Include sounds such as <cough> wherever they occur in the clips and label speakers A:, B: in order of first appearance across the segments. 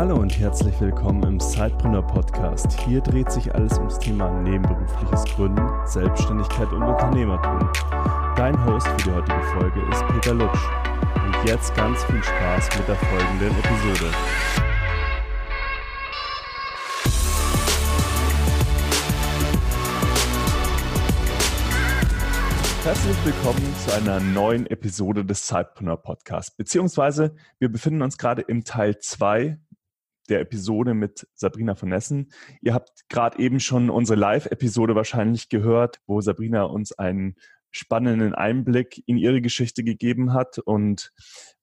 A: Hallo und herzlich willkommen im Sidepreneur Podcast. Hier dreht sich alles ums Thema nebenberufliches Gründen, Selbstständigkeit und Unternehmertum. Dein Host für die heutige Folge ist Peter Lutsch. Und jetzt ganz viel Spaß mit der folgenden Episode. Herzlich willkommen zu einer neuen Episode des Sidepreneur Podcasts. Beziehungsweise wir befinden uns gerade im Teil 2 der Episode mit Sabrina von Nessen. Ihr habt gerade eben schon unsere Live-Episode wahrscheinlich gehört, wo Sabrina uns einen spannenden Einblick in ihre Geschichte gegeben hat und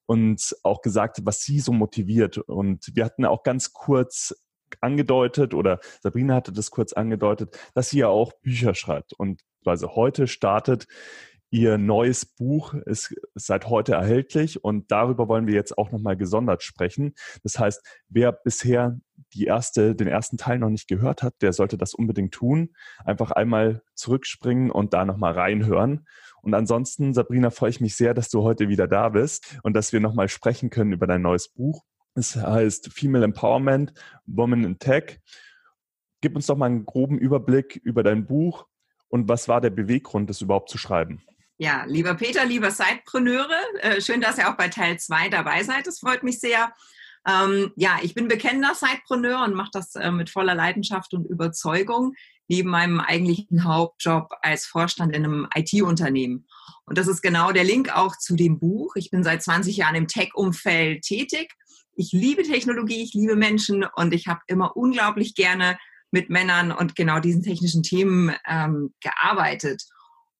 A: uns auch gesagt, was sie so motiviert. Und wir hatten auch ganz kurz angedeutet oder Sabrina hatte das kurz angedeutet, dass sie ja auch Bücher schreibt. Und also heute startet Ihr neues Buch ist seit heute erhältlich und darüber wollen wir jetzt auch nochmal gesondert sprechen. Das heißt, wer bisher die erste, den ersten Teil noch nicht gehört hat, der sollte das unbedingt tun. Einfach einmal zurückspringen und da nochmal reinhören. Und ansonsten, Sabrina, freue ich mich sehr, dass du heute wieder da bist und dass wir nochmal sprechen können über dein neues Buch. Es heißt Female Empowerment, Women in Tech. Gib uns doch mal einen groben Überblick über dein Buch und was war der Beweggrund, das überhaupt zu schreiben?
B: Ja, lieber Peter, lieber Sidepreneure, äh, schön, dass ihr auch bei Teil 2 dabei seid. Das freut mich sehr. Ähm, ja, ich bin bekennender Sidepreneur und mache das äh, mit voller Leidenschaft und Überzeugung neben meinem eigentlichen Hauptjob als Vorstand in einem IT-Unternehmen. Und das ist genau der Link auch zu dem Buch. Ich bin seit 20 Jahren im Tech-Umfeld tätig. Ich liebe Technologie, ich liebe Menschen und ich habe immer unglaublich gerne mit Männern und genau diesen technischen Themen ähm, gearbeitet.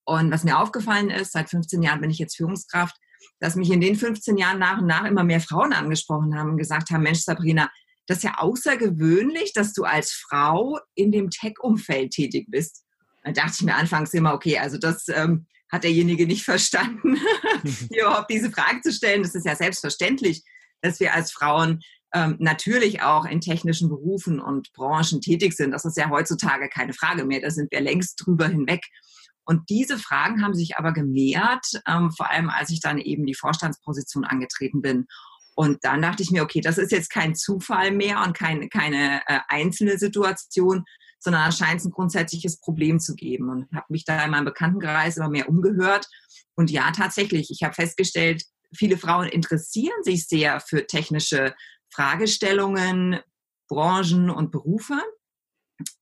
B: Und was mir aufgefallen ist, seit 15 Jahren bin ich jetzt Führungskraft, dass mich in den 15 Jahren nach und nach immer mehr Frauen angesprochen haben und gesagt haben, Mensch, Sabrina, das ist ja außergewöhnlich, dass du als Frau in dem Tech-Umfeld tätig bist. Da dachte ich mir anfangs immer, okay, also das ähm, hat derjenige nicht verstanden, <laughs> hier überhaupt diese Frage zu stellen. Das ist ja selbstverständlich, dass wir als Frauen ähm, natürlich auch in technischen Berufen und Branchen tätig sind. Das ist ja heutzutage keine Frage mehr. Da sind wir längst drüber hinweg. Und diese Fragen haben sich aber gemehrt, ähm, vor allem als ich dann eben die Vorstandsposition angetreten bin. Und dann dachte ich mir, okay, das ist jetzt kein Zufall mehr und kein, keine äh, einzelne Situation, sondern da scheint es ein grundsätzliches Problem zu geben. Und habe mich da in meinem Bekanntenkreis immer mehr umgehört. Und ja, tatsächlich, ich habe festgestellt, viele Frauen interessieren sich sehr für technische Fragestellungen, Branchen und Berufe.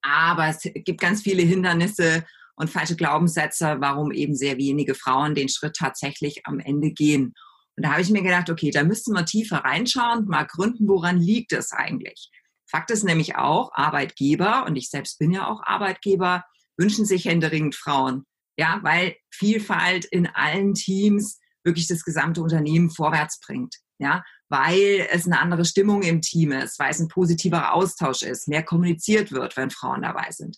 B: Aber es gibt ganz viele Hindernisse und falsche Glaubenssätze, warum eben sehr wenige Frauen den Schritt tatsächlich am Ende gehen. Und da habe ich mir gedacht, okay, da müssten wir tiefer reinschauen mal gründen, woran liegt es eigentlich? Fakt ist nämlich auch, Arbeitgeber, und ich selbst bin ja auch Arbeitgeber, wünschen sich händeringend Frauen. Ja, weil Vielfalt in allen Teams wirklich das gesamte Unternehmen vorwärts bringt. Ja, weil es eine andere Stimmung im Team ist, weil es ein positiverer Austausch ist, mehr kommuniziert wird, wenn Frauen dabei sind.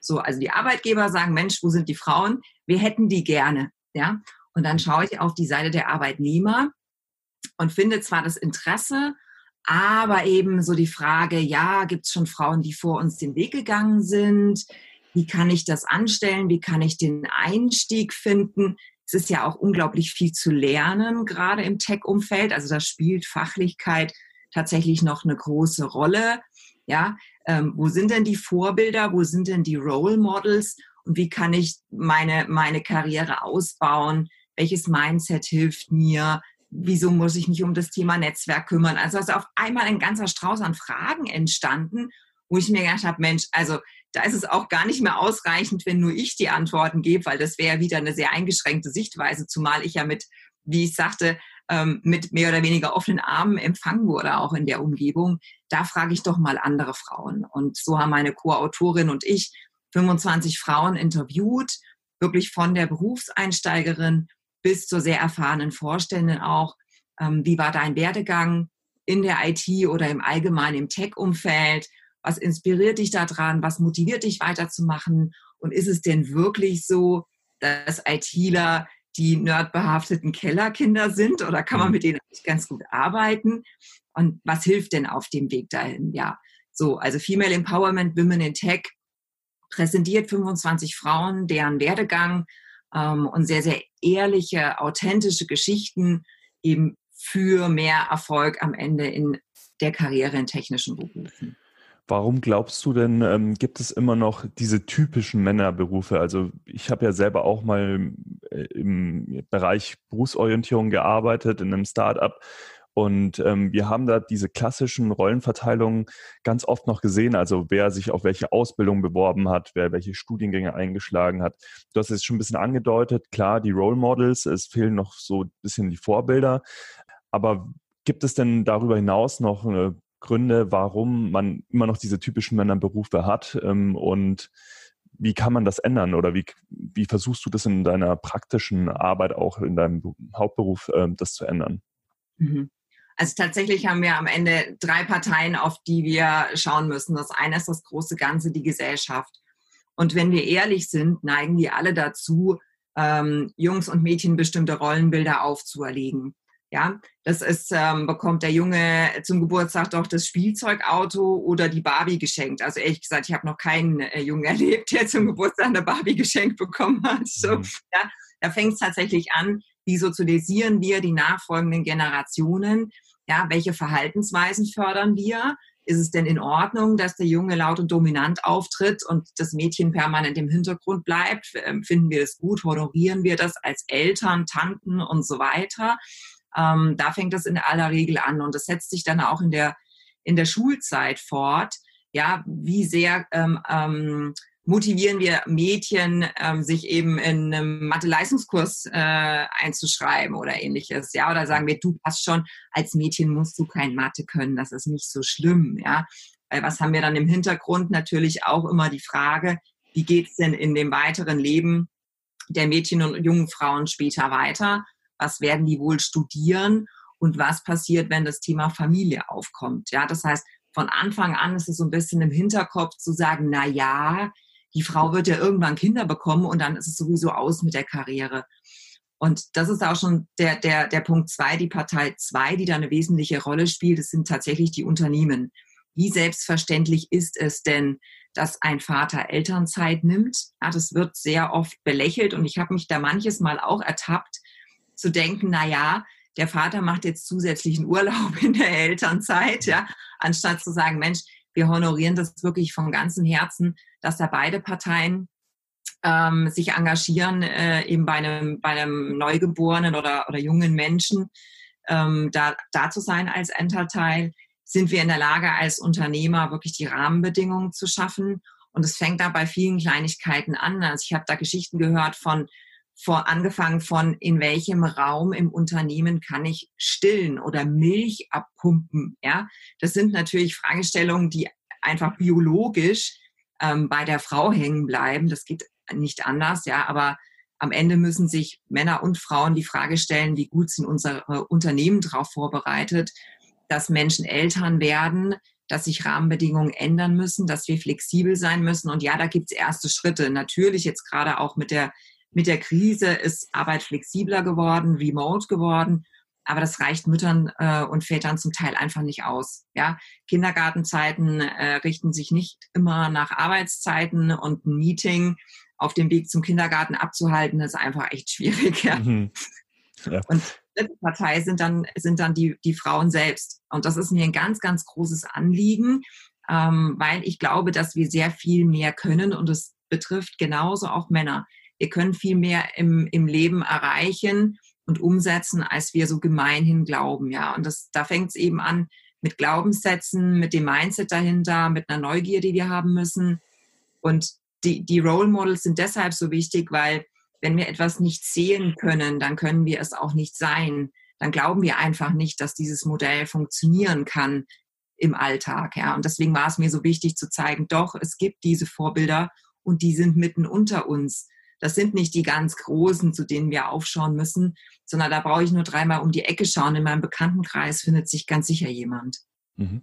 B: So, also die Arbeitgeber sagen, Mensch, wo sind die Frauen? Wir hätten die gerne, ja. Und dann schaue ich auf die Seite der Arbeitnehmer und finde zwar das Interesse, aber eben so die Frage, ja, gibt es schon Frauen, die vor uns den Weg gegangen sind? Wie kann ich das anstellen? Wie kann ich den Einstieg finden? Es ist ja auch unglaublich viel zu lernen, gerade im Tech-Umfeld. Also da spielt Fachlichkeit tatsächlich noch eine große Rolle. Ja, ähm, wo sind denn die Vorbilder, wo sind denn die Role Models und wie kann ich meine, meine Karriere ausbauen? Welches Mindset hilft mir? Wieso muss ich mich um das Thema Netzwerk kümmern? Also ist auf einmal ein ganzer Strauß an Fragen entstanden, wo ich mir gedacht habe, Mensch, also da ist es auch gar nicht mehr ausreichend, wenn nur ich die Antworten gebe, weil das wäre wieder eine sehr eingeschränkte Sichtweise, zumal ich ja mit, wie ich sagte, ähm, mit mehr oder weniger offenen Armen empfangen wurde, auch in der Umgebung. Da frage ich doch mal andere Frauen. Und so haben meine Co-Autorin und ich 25 Frauen interviewt, wirklich von der Berufseinsteigerin bis zur sehr erfahrenen Vorständin auch. Ähm, wie war dein Werdegang in der IT oder im Allgemeinen im Tech-Umfeld? Was inspiriert dich daran? Was motiviert dich weiterzumachen? Und ist es denn wirklich so, dass ITler die nerdbehafteten Kellerkinder sind oder kann man mhm. mit denen eigentlich ganz gut arbeiten? Und was hilft denn auf dem Weg dahin? Ja, so, also Female Empowerment Women in Tech präsentiert 25 Frauen, deren Werdegang ähm, und sehr, sehr ehrliche, authentische Geschichten eben für mehr Erfolg am Ende in der Karriere in technischen Berufen.
A: Warum glaubst du denn, ähm, gibt es immer noch diese typischen Männerberufe? Also ich habe ja selber auch mal äh, im Bereich Berufsorientierung gearbeitet in einem Startup und ähm, wir haben da diese klassischen Rollenverteilungen ganz oft noch gesehen. Also wer sich auf welche Ausbildung beworben hat, wer welche Studiengänge eingeschlagen hat. Du hast es schon ein bisschen angedeutet. Klar, die Role Models, es fehlen noch so ein bisschen die Vorbilder. Aber gibt es denn darüber hinaus noch eine Gründe, warum man immer noch diese typischen Männerberufe hat ähm, und wie kann man das ändern oder wie, wie versuchst du das in deiner praktischen Arbeit auch in deinem Hauptberuf ähm, das zu ändern?
B: Mhm. Also tatsächlich haben wir am Ende drei Parteien, auf die wir schauen müssen. Das eine ist das große Ganze, die Gesellschaft. Und wenn wir ehrlich sind, neigen die alle dazu, ähm, Jungs und Mädchen bestimmte Rollenbilder aufzuerlegen. Ja, das ist, ähm, bekommt der Junge zum Geburtstag doch das Spielzeugauto oder die Barbie geschenkt. Also ehrlich gesagt, ich habe noch keinen äh, Jungen <laughs> erlebt, der zum Geburtstag eine Barbie geschenkt bekommen hat. So, mhm. ja, da fängt es tatsächlich an, wie sozialisieren wir die nachfolgenden Generationen? Ja, welche Verhaltensweisen fördern wir? Ist es denn in Ordnung, dass der Junge laut und dominant auftritt und das Mädchen permanent im Hintergrund bleibt? Ähm, finden wir das gut? Honorieren wir das als Eltern, Tanten und so weiter? Ähm, da fängt das in aller Regel an und das setzt sich dann auch in der, in der Schulzeit fort. Ja, wie sehr ähm, ähm, motivieren wir Mädchen, ähm, sich eben in einem Mathe-Leistungskurs äh, einzuschreiben oder ähnliches. Ja, oder sagen wir, du passt schon, als Mädchen musst du kein Mathe können, das ist nicht so schlimm. Ja, weil was haben wir dann im Hintergrund? Natürlich auch immer die Frage, wie geht's denn in dem weiteren Leben der Mädchen und jungen Frauen später weiter? Was werden die wohl studieren und was passiert, wenn das Thema Familie aufkommt. Ja, das heißt, von Anfang an ist es so ein bisschen im Hinterkopf zu sagen, na ja, die Frau wird ja irgendwann Kinder bekommen und dann ist es sowieso aus mit der Karriere. Und das ist auch schon der, der, der Punkt zwei, die Partei zwei, die da eine wesentliche Rolle spielt, das sind tatsächlich die Unternehmen. Wie selbstverständlich ist es denn, dass ein Vater Elternzeit nimmt? Ja, das wird sehr oft belächelt und ich habe mich da manches Mal auch ertappt, zu denken, na ja, der Vater macht jetzt zusätzlichen Urlaub in der Elternzeit, ja, anstatt zu sagen, Mensch, wir honorieren das wirklich von ganzem Herzen, dass da beide Parteien ähm, sich engagieren, äh, eben bei einem, bei einem Neugeborenen oder, oder jungen Menschen ähm, da, da zu sein als Enterteil, sind wir in der Lage, als Unternehmer wirklich die Rahmenbedingungen zu schaffen. Und es fängt da bei vielen Kleinigkeiten an. Also ich habe da Geschichten gehört von vor, angefangen von, in welchem Raum im Unternehmen kann ich stillen oder Milch abpumpen. Ja, das sind natürlich Fragestellungen, die einfach biologisch ähm, bei der Frau hängen bleiben. Das geht nicht anders, ja, aber am Ende müssen sich Männer und Frauen die Frage stellen, wie gut sind unsere Unternehmen darauf vorbereitet, dass Menschen Eltern werden, dass sich Rahmenbedingungen ändern müssen, dass wir flexibel sein müssen. Und ja, da gibt es erste Schritte. Natürlich jetzt gerade auch mit der mit der Krise ist Arbeit flexibler geworden, remote geworden. Aber das reicht Müttern äh, und Vätern zum Teil einfach nicht aus. Ja? Kindergartenzeiten äh, richten sich nicht immer nach Arbeitszeiten und ein Meeting auf dem Weg zum Kindergarten abzuhalten, ist einfach echt schwierig. Ja? Mhm. Ja. Und die dritte Partei sind dann, sind dann die, die Frauen selbst. Und das ist mir ein ganz, ganz großes Anliegen, ähm, weil ich glaube, dass wir sehr viel mehr können und es betrifft genauso auch Männer wir können viel mehr im, im Leben erreichen und umsetzen, als wir so gemeinhin glauben. Ja, und das, da fängt es eben an mit Glaubenssätzen, mit dem Mindset dahinter, mit einer Neugier, die wir haben müssen. Und die, die Role Models sind deshalb so wichtig, weil wenn wir etwas nicht sehen können, dann können wir es auch nicht sein. Dann glauben wir einfach nicht, dass dieses Modell funktionieren kann im Alltag. Ja. Und deswegen war es mir so wichtig zu zeigen, doch, es gibt diese Vorbilder und die sind mitten unter uns. Das sind nicht die ganz Großen, zu denen wir aufschauen müssen, sondern da brauche ich nur dreimal um die Ecke schauen. In meinem Bekanntenkreis findet sich ganz sicher jemand. Mhm.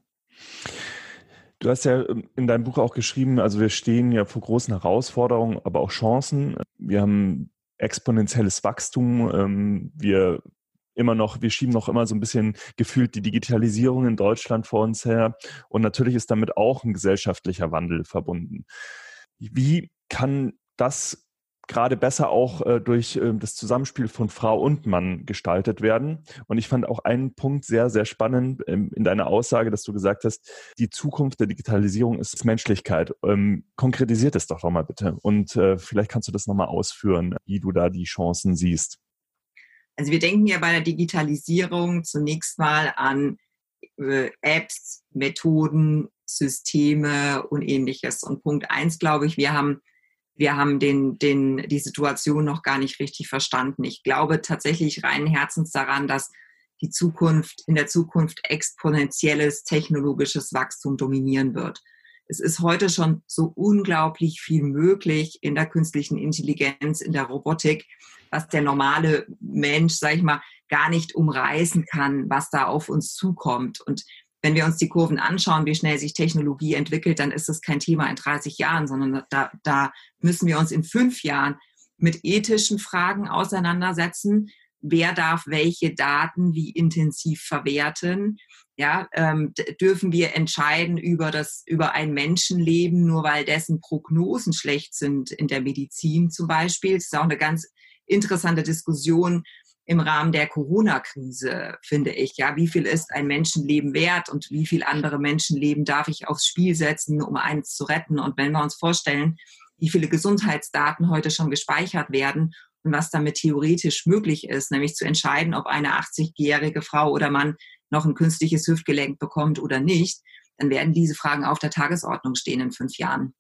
A: Du hast ja ähm, in deinem Buch auch geschrieben, also wir stehen ja vor großen Herausforderungen, aber auch Chancen. Wir haben exponentielles Wachstum. Ähm, wir immer noch, wir schieben noch immer so ein bisschen gefühlt die Digitalisierung in Deutschland vor uns her. Und natürlich ist damit auch ein gesellschaftlicher Wandel verbunden. Wie kann das gerade besser auch äh, durch äh, das Zusammenspiel von Frau und Mann gestaltet werden. Und ich fand auch einen Punkt sehr, sehr spannend ähm, in deiner Aussage, dass du gesagt hast, die Zukunft der Digitalisierung ist Menschlichkeit. Ähm, konkretisiert es doch nochmal bitte. Und äh, vielleicht kannst du das nochmal ausführen, wie du da die Chancen siehst.
B: Also wir denken ja bei der Digitalisierung zunächst mal an äh, Apps, Methoden, Systeme und ähnliches. Und Punkt eins, glaube ich, wir haben wir haben den, den, die Situation noch gar nicht richtig verstanden. Ich glaube tatsächlich reinen Herzens daran, dass die Zukunft, in der Zukunft exponentielles technologisches Wachstum dominieren wird. Es ist heute schon so unglaublich viel möglich in der künstlichen Intelligenz, in der Robotik, was der normale Mensch, sag ich mal, gar nicht umreißen kann, was da auf uns zukommt. Und wenn wir uns die Kurven anschauen, wie schnell sich Technologie entwickelt, dann ist das kein Thema in 30 Jahren, sondern da, da müssen wir uns in fünf Jahren mit ethischen Fragen auseinandersetzen. Wer darf welche Daten wie intensiv verwerten? Ja, ähm, dürfen wir entscheiden über das, über ein Menschenleben, nur weil dessen Prognosen schlecht sind in der Medizin zum Beispiel? Das ist auch eine ganz interessante Diskussion, im Rahmen der Corona-Krise, finde ich. Ja, wie viel ist ein Menschenleben wert und wie viel andere Menschenleben darf ich aufs Spiel setzen, um eins zu retten? Und wenn wir uns vorstellen, wie viele Gesundheitsdaten heute schon gespeichert werden und was damit theoretisch möglich ist, nämlich zu entscheiden, ob eine 80-jährige Frau oder Mann noch ein künstliches Hüftgelenk bekommt oder nicht, dann werden diese Fragen auf der Tagesordnung stehen in fünf Jahren.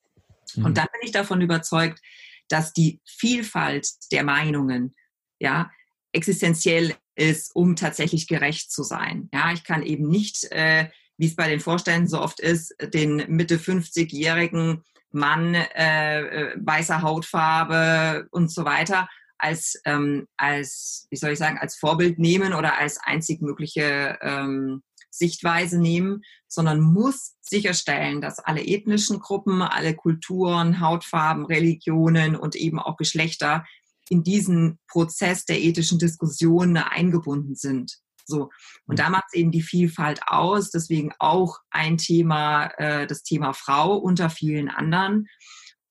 B: Mhm. Und dann bin ich davon überzeugt, dass die Vielfalt der Meinungen, ja, existenziell ist, um tatsächlich gerecht zu sein. Ja, ich kann eben nicht, äh, wie es bei den Vorständen so oft ist, den Mitte 50-jährigen Mann äh, äh, weißer Hautfarbe und so weiter als, ähm, als, wie soll ich sagen, als Vorbild nehmen oder als einzig mögliche ähm, Sichtweise nehmen, sondern muss sicherstellen, dass alle ethnischen Gruppen, alle Kulturen, Hautfarben, Religionen und eben auch Geschlechter in diesen Prozess der ethischen Diskussion eingebunden sind. So. Und mhm. da macht es eben die Vielfalt aus. Deswegen auch ein Thema, äh, das Thema Frau unter vielen anderen.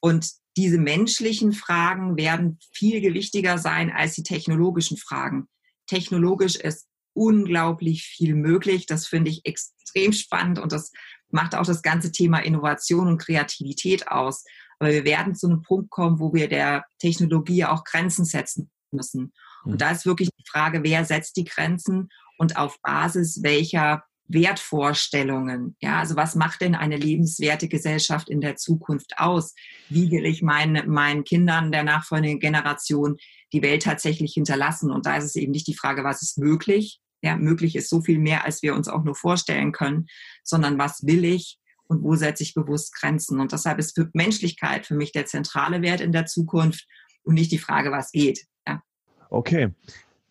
B: Und diese menschlichen Fragen werden viel gewichtiger sein als die technologischen Fragen. Technologisch ist unglaublich viel möglich. Das finde ich extrem spannend und das macht auch das ganze Thema Innovation und Kreativität aus. Aber wir werden zu einem Punkt kommen, wo wir der Technologie auch Grenzen setzen müssen. Und mhm. da ist wirklich die Frage, wer setzt die Grenzen und auf Basis welcher Wertvorstellungen. Ja, also was macht denn eine lebenswerte Gesellschaft in der Zukunft aus? Wie will ich meinen, meinen Kindern der nachfolgenden Generation die Welt tatsächlich hinterlassen? Und da ist es eben nicht die Frage, was ist möglich? Ja, möglich ist so viel mehr, als wir uns auch nur vorstellen können, sondern was will ich? Und wo setze ich bewusst Grenzen. Und deshalb ist für Menschlichkeit für mich der zentrale Wert in der Zukunft und nicht die Frage, was geht. Ja.
A: Okay.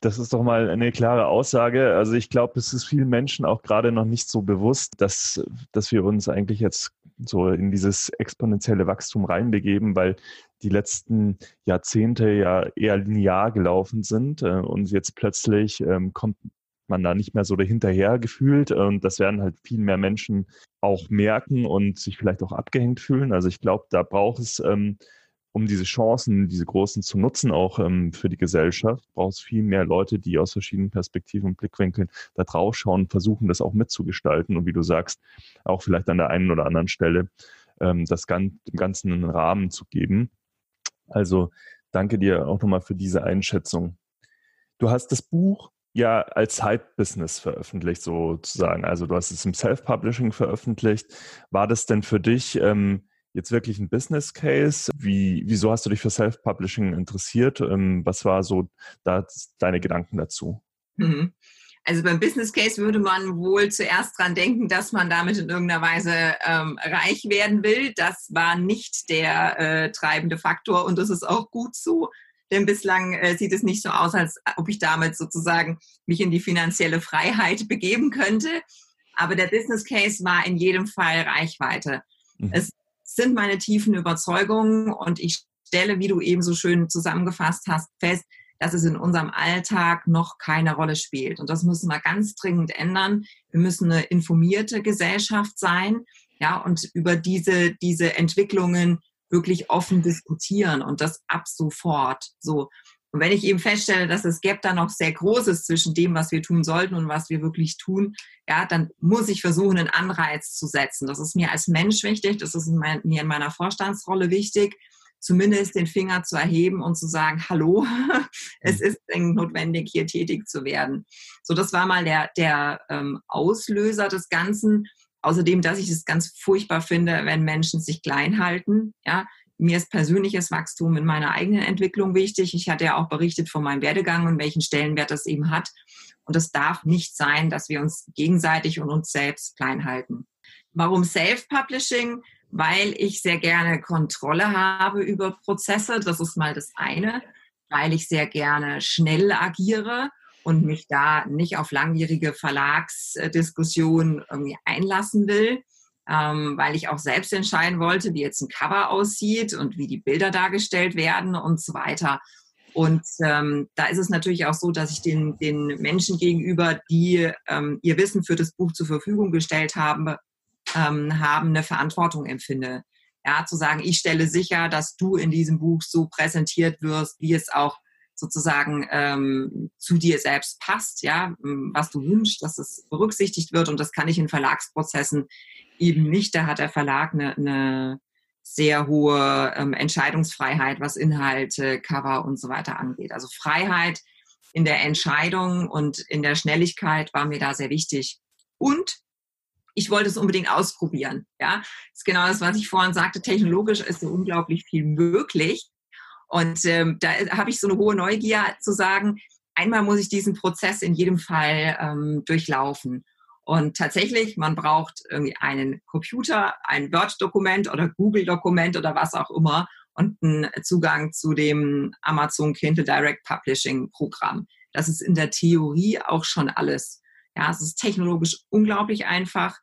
A: Das ist doch mal eine klare Aussage. Also ich glaube, es ist vielen Menschen auch gerade noch nicht so bewusst, dass, dass wir uns eigentlich jetzt so in dieses exponentielle Wachstum reinbegeben, weil die letzten Jahrzehnte ja eher linear gelaufen sind äh, und jetzt plötzlich ähm, kommt man da nicht mehr so dahinterher gefühlt. Und das werden halt viel mehr Menschen auch merken und sich vielleicht auch abgehängt fühlen. Also ich glaube, da braucht es, ähm, um diese Chancen, diese großen zu nutzen, auch ähm, für die Gesellschaft, braucht es viel mehr Leute, die aus verschiedenen Perspektiven und Blickwinkeln da drauf schauen versuchen, das auch mitzugestalten. Und wie du sagst, auch vielleicht an der einen oder anderen Stelle ähm, das Ganzen einen Rahmen zu geben. Also danke dir auch nochmal für diese Einschätzung. Du hast das Buch ja als Side-Business veröffentlicht, sozusagen. Also du hast es im Self-Publishing veröffentlicht. War das denn für dich ähm, jetzt wirklich ein Business Case? Wie, wieso hast du dich für Self-Publishing interessiert? Ähm, was war so da deine Gedanken dazu?
B: Mhm. Also beim Business Case würde man wohl zuerst dran denken, dass man damit in irgendeiner Weise ähm, reich werden will. Das war nicht der äh, treibende Faktor und das ist auch gut so. Denn bislang äh, sieht es nicht so aus, als ob ich damit sozusagen mich in die finanzielle Freiheit begeben könnte. Aber der Business Case war in jedem Fall Reichweite. Mhm. Es sind meine tiefen Überzeugungen und ich stelle, wie du eben so schön zusammengefasst hast, fest, dass es in unserem Alltag noch keine Rolle spielt. Und das müssen wir ganz dringend ändern. Wir müssen eine informierte Gesellschaft sein, ja, und über diese, diese Entwicklungen wirklich offen diskutieren und das ab sofort. So. Und wenn ich eben feststelle, dass es Gap da noch sehr groß ist zwischen dem, was wir tun sollten und was wir wirklich tun, ja, dann muss ich versuchen, einen Anreiz zu setzen. Das ist mir als Mensch wichtig, das ist mir in meiner Vorstandsrolle wichtig, zumindest den Finger zu erheben und zu sagen, hallo, <laughs> es ist dringend notwendig, hier tätig zu werden. So, das war mal der, der ähm, Auslöser des Ganzen. Außerdem, dass ich es ganz furchtbar finde, wenn Menschen sich klein halten. Ja, mir ist persönliches Wachstum in meiner eigenen Entwicklung wichtig. Ich hatte ja auch berichtet von meinem Werdegang und welchen Stellenwert das eben hat. Und es darf nicht sein, dass wir uns gegenseitig und uns selbst klein halten. Warum Self-Publishing? Weil ich sehr gerne Kontrolle habe über Prozesse. Das ist mal das eine. Weil ich sehr gerne schnell agiere und mich da nicht auf langwierige Verlagsdiskussionen irgendwie einlassen will ähm, weil ich auch selbst entscheiden wollte, wie jetzt ein Cover aussieht und wie die Bilder dargestellt werden und so weiter. Und ähm, da ist es natürlich auch so, dass ich den, den Menschen gegenüber, die ähm, ihr Wissen für das Buch zur Verfügung gestellt haben, ähm, haben eine Verantwortung empfinde. Ja, zu sagen, ich stelle sicher, dass du in diesem Buch so präsentiert wirst, wie es auch sozusagen ähm, zu dir selbst passt, ja, was du wünschst, dass es berücksichtigt wird. Und das kann ich in Verlagsprozessen eben nicht. Da hat der Verlag eine, eine sehr hohe ähm, Entscheidungsfreiheit, was Inhalte, Cover und so weiter angeht. Also Freiheit in der Entscheidung und in der Schnelligkeit war mir da sehr wichtig. Und ich wollte es unbedingt ausprobieren. Ja, das ist genau das, was ich vorhin sagte. Technologisch ist so unglaublich viel möglich. Und ähm, da habe ich so eine hohe Neugier zu sagen, einmal muss ich diesen Prozess in jedem Fall ähm, durchlaufen. Und tatsächlich, man braucht irgendwie einen Computer, ein Word-Dokument oder Google-Dokument oder was auch immer und einen Zugang zu dem Amazon Kindle Direct Publishing Programm. Das ist in der Theorie auch schon alles. Ja, es ist technologisch unglaublich einfach,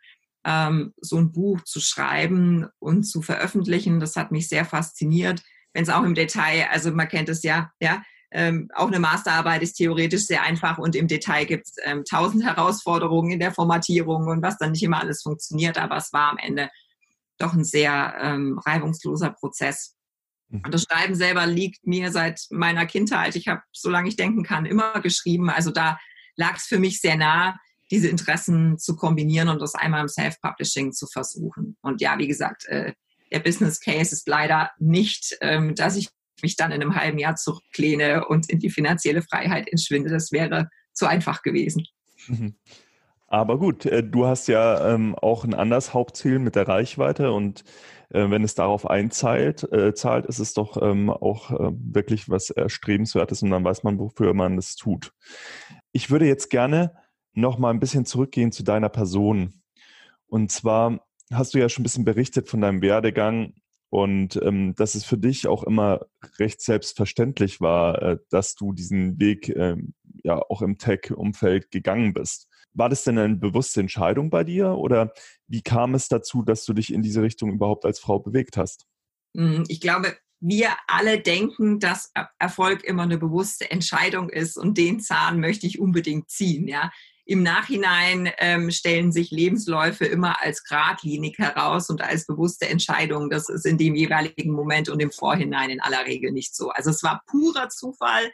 B: ähm, so ein Buch zu schreiben und zu veröffentlichen. Das hat mich sehr fasziniert. Wenn es auch im Detail, also man kennt es ja, ja, ähm, auch eine Masterarbeit ist theoretisch sehr einfach und im Detail gibt es ähm, tausend Herausforderungen in der Formatierung und was dann nicht immer alles funktioniert, aber es war am Ende doch ein sehr ähm, reibungsloser Prozess. Mhm. Und das Schreiben selber liegt mir seit meiner Kindheit. Ich habe, solange ich denken kann, immer geschrieben. Also da lag es für mich sehr nah, diese Interessen zu kombinieren und das einmal im Self-Publishing zu versuchen. Und ja, wie gesagt, äh, der Business Case ist leider nicht, ähm, dass ich mich dann in einem halben Jahr zurücklehne und in die finanzielle Freiheit entschwinde. Das wäre zu einfach gewesen.
A: Mhm. Aber gut, äh, du hast ja ähm, auch ein anderes Hauptziel mit der Reichweite und äh, wenn es darauf einzahlt, äh, zahlt, ist es doch ähm, auch wirklich was Erstrebenswertes und dann weiß man, wofür man es tut. Ich würde jetzt gerne noch mal ein bisschen zurückgehen zu deiner Person. Und zwar hast du ja schon ein bisschen berichtet von deinem Werdegang und ähm, dass es für dich auch immer recht selbstverständlich war, äh, dass du diesen Weg äh, ja auch im Tech-Umfeld gegangen bist. War das denn eine bewusste Entscheidung bei dir oder wie kam es dazu, dass du dich in diese Richtung überhaupt als Frau bewegt hast?
B: Hm, ich glaube, wir alle denken, dass Erfolg immer eine bewusste Entscheidung ist und den Zahn möchte ich unbedingt ziehen. Ja, im Nachhinein ähm, stellen sich Lebensläufe immer als geradlinig heraus und als bewusste Entscheidung. Das ist in dem jeweiligen Moment und im Vorhinein in aller Regel nicht so. Also es war purer Zufall,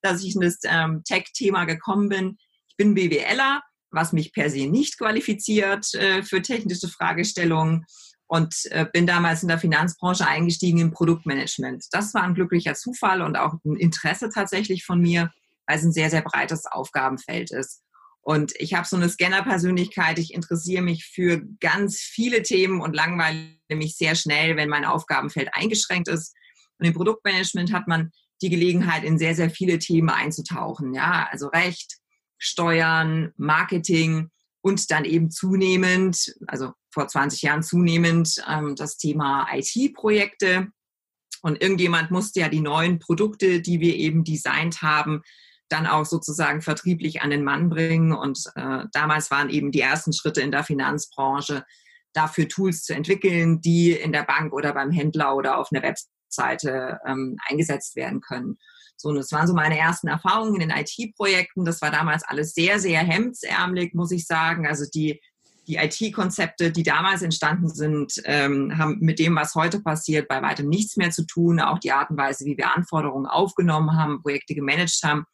B: dass ich in das ähm, Tech-Thema gekommen bin. Ich bin BWLer, was mich per se nicht qualifiziert äh, für technische Fragestellungen und äh, bin damals in der Finanzbranche eingestiegen im Produktmanagement. Das war ein glücklicher Zufall und auch ein Interesse tatsächlich von mir, weil es ein sehr, sehr breites Aufgabenfeld ist. Und ich habe so eine Scanner-Persönlichkeit. Ich interessiere mich für ganz viele Themen und langweile mich sehr schnell, wenn mein Aufgabenfeld eingeschränkt ist. Und im Produktmanagement hat man die Gelegenheit, in sehr, sehr viele Themen einzutauchen. Ja, also Recht, Steuern, Marketing und dann eben zunehmend, also vor 20 Jahren zunehmend, ähm, das Thema IT-Projekte. Und irgendjemand musste ja die neuen Produkte, die wir eben designt haben, dann auch sozusagen vertrieblich an den Mann bringen. Und äh, damals waren eben die ersten Schritte in der Finanzbranche, dafür Tools zu entwickeln, die in der Bank oder beim Händler oder auf einer Webseite ähm, eingesetzt werden können. So, und das waren so meine ersten Erfahrungen in den IT-Projekten. Das war damals alles sehr, sehr hemdsärmelig, muss ich sagen. Also die die IT-Konzepte, die damals entstanden sind, ähm, haben mit dem, was heute passiert, bei weitem nichts mehr zu tun. Auch die Art und Weise, wie wir Anforderungen aufgenommen haben, Projekte gemanagt haben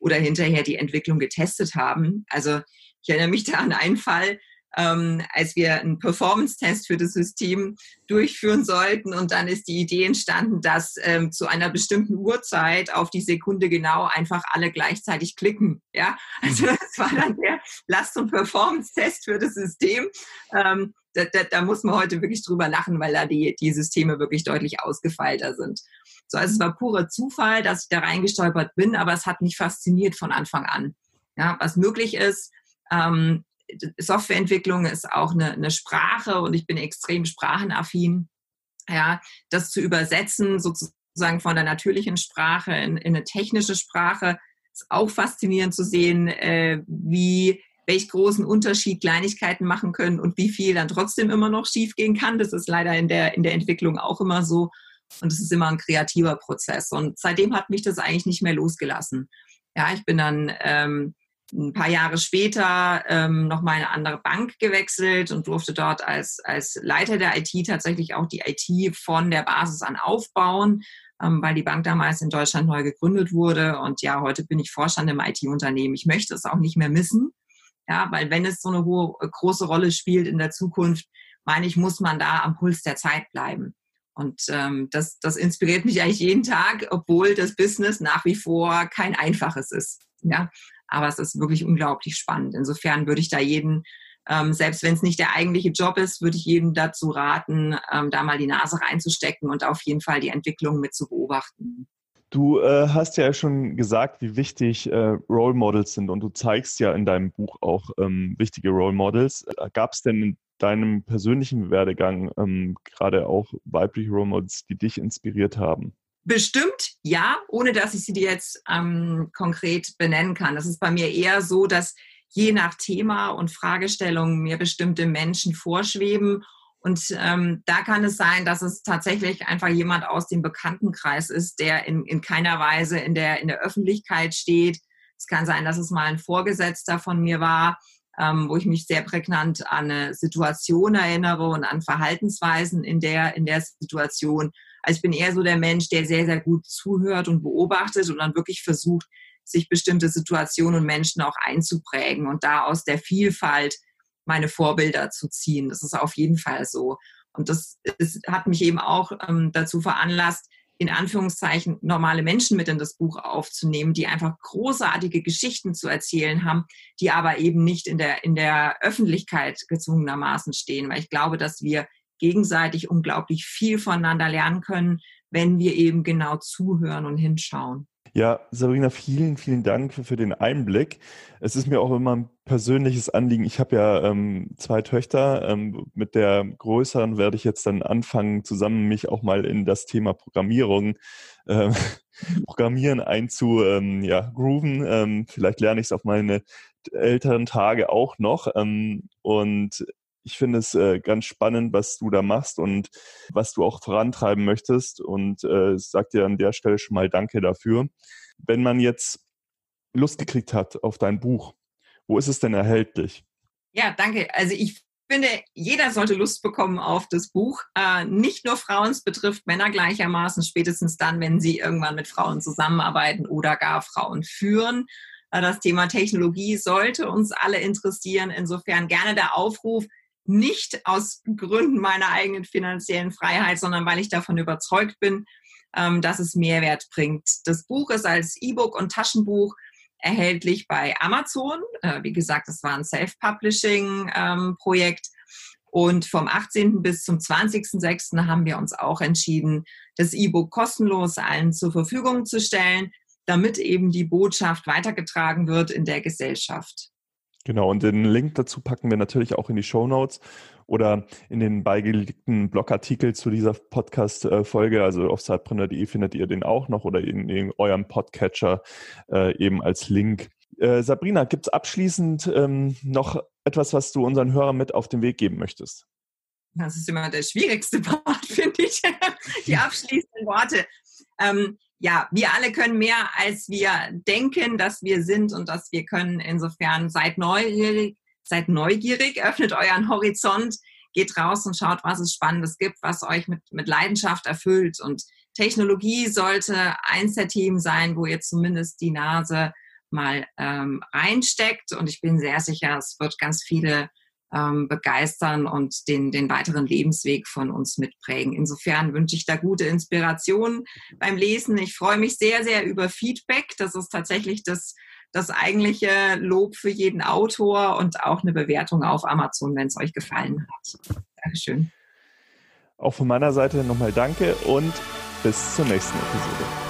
B: oder hinterher die Entwicklung getestet haben. Also ich erinnere mich da an einen Fall, ähm, als wir einen Performance-Test für das System durchführen sollten. Und dann ist die Idee entstanden, dass ähm, zu einer bestimmten Uhrzeit auf die Sekunde genau einfach alle gleichzeitig klicken. Ja, also mhm. das war dann der Last- und Performance-Test für das System. Ähm, da, da, da, muss man heute wirklich drüber lachen, weil da die, die Systeme wirklich deutlich ausgefeilter sind. So, also es war purer Zufall, dass ich da reingestolpert bin, aber es hat mich fasziniert von Anfang an. Ja, was möglich ist, ähm, Softwareentwicklung ist auch eine, eine Sprache und ich bin extrem sprachenaffin. Ja, das zu übersetzen, sozusagen von der natürlichen Sprache in, in eine technische Sprache, ist auch faszinierend zu sehen, äh, wie welch großen Unterschied Kleinigkeiten machen können und wie viel dann trotzdem immer noch schiefgehen kann. Das ist leider in der, in der Entwicklung auch immer so. Und es ist immer ein kreativer Prozess. Und seitdem hat mich das eigentlich nicht mehr losgelassen. Ja, ich bin dann ähm, ein paar Jahre später ähm, nochmal eine andere Bank gewechselt und durfte dort als, als Leiter der IT tatsächlich auch die IT von der Basis an aufbauen, ähm, weil die Bank damals in Deutschland neu gegründet wurde. Und ja, heute bin ich Vorstand im IT-Unternehmen. Ich möchte es auch nicht mehr missen, ja, weil wenn es so eine hohe, große Rolle spielt in der Zukunft, meine ich, muss man da am Puls der Zeit bleiben. Und ähm, das, das inspiriert mich eigentlich jeden Tag, obwohl das Business nach wie vor kein einfaches ist. Ja, aber es ist wirklich unglaublich spannend. Insofern würde ich da jeden, ähm, selbst wenn es nicht der eigentliche Job ist, würde ich jedem dazu raten, ähm, da mal die Nase reinzustecken und auf jeden Fall die Entwicklung mit zu beobachten.
A: Du äh, hast ja schon gesagt, wie wichtig äh, Role Models sind und du zeigst ja in deinem Buch auch ähm, wichtige Role Models. Äh, Gab es denn deinem persönlichen Werdegang ähm, gerade auch weibliche Role Models, die dich inspiriert haben?
B: Bestimmt ja, ohne dass ich sie dir jetzt ähm, konkret benennen kann. Das ist bei mir eher so, dass je nach Thema und Fragestellung mir bestimmte Menschen vorschweben. Und ähm, da kann es sein, dass es tatsächlich einfach jemand aus dem Bekanntenkreis ist, der in, in keiner Weise in der, in der Öffentlichkeit steht. Es kann sein, dass es mal ein Vorgesetzter von mir war, ähm, wo ich mich sehr prägnant an eine Situation erinnere und an Verhaltensweisen in der, in der Situation. Also ich bin eher so der Mensch, der sehr, sehr gut zuhört und beobachtet und dann wirklich versucht, sich bestimmte Situationen und Menschen auch einzuprägen und da aus der Vielfalt meine Vorbilder zu ziehen. Das ist auf jeden Fall so. Und das ist, hat mich eben auch ähm, dazu veranlasst, in Anführungszeichen normale Menschen mit in das Buch aufzunehmen, die einfach großartige Geschichten zu erzählen haben, die aber eben nicht in der, in der Öffentlichkeit gezwungenermaßen stehen, weil ich glaube, dass wir gegenseitig unglaublich viel voneinander lernen können, wenn wir eben genau zuhören und hinschauen.
A: Ja, Sabrina, vielen, vielen Dank für, für, den Einblick. Es ist mir auch immer ein persönliches Anliegen. Ich habe ja ähm, zwei Töchter. Ähm, mit der größeren werde ich jetzt dann anfangen, zusammen mich auch mal in das Thema Programmierung, äh, <laughs> Programmieren einzu, ähm, ja, grooven. Ähm, vielleicht lerne ich es auf meine älteren Tage auch noch. Ähm, und ich finde es äh, ganz spannend, was du da machst und was du auch vorantreiben möchtest. Und äh, sag dir an der Stelle schon mal Danke dafür. Wenn man jetzt Lust gekriegt hat auf dein Buch, wo ist es denn erhältlich?
B: Ja, danke. Also ich finde, jeder sollte Lust bekommen auf das Buch. Äh, nicht nur Frauen, es betrifft Männer gleichermaßen, spätestens dann, wenn sie irgendwann mit Frauen zusammenarbeiten oder gar Frauen führen. Äh, das Thema Technologie sollte uns alle interessieren. Insofern gerne der Aufruf, nicht aus Gründen meiner eigenen finanziellen Freiheit, sondern weil ich davon überzeugt bin, ähm, dass es Mehrwert bringt. Das Buch ist als E-Book und Taschenbuch erhältlich bei Amazon. Äh, wie gesagt, es war ein Self-Publishing-Projekt. Ähm, und vom 18. bis zum 20.06. haben wir uns auch entschieden, das E-Book kostenlos allen zur Verfügung zu stellen, damit eben die Botschaft weitergetragen wird in der Gesellschaft.
A: Genau, und den Link dazu packen wir natürlich auch in die Show Notes oder in den beigelegten Blogartikel zu dieser Podcast-Folge. Also auf sidepreneur.de findet ihr den auch noch oder in, in eurem Podcatcher äh, eben als Link. Äh, Sabrina, gibt es abschließend ähm, noch etwas, was du unseren Hörern mit auf den Weg geben möchtest?
B: Das ist immer der schwierigste <laughs> Part, finde ich. Die abschließenden Worte. Ähm, ja, wir alle können mehr, als wir denken, dass wir sind und dass wir können. Insofern seid neugierig, seid neugierig, öffnet euren Horizont, geht raus und schaut, was es Spannendes gibt, was euch mit, mit Leidenschaft erfüllt. Und Technologie sollte eins der Themen sein, wo ihr zumindest die Nase mal ähm, reinsteckt. Und ich bin sehr sicher, es wird ganz viele ähm, begeistern und den, den weiteren Lebensweg von uns mitprägen. Insofern wünsche ich da gute Inspiration beim Lesen. Ich freue mich sehr, sehr über Feedback. Das ist tatsächlich das, das eigentliche Lob für jeden Autor und auch eine Bewertung auf Amazon, wenn es euch gefallen hat. Dankeschön.
A: Auch von meiner Seite nochmal danke und bis zur nächsten Episode.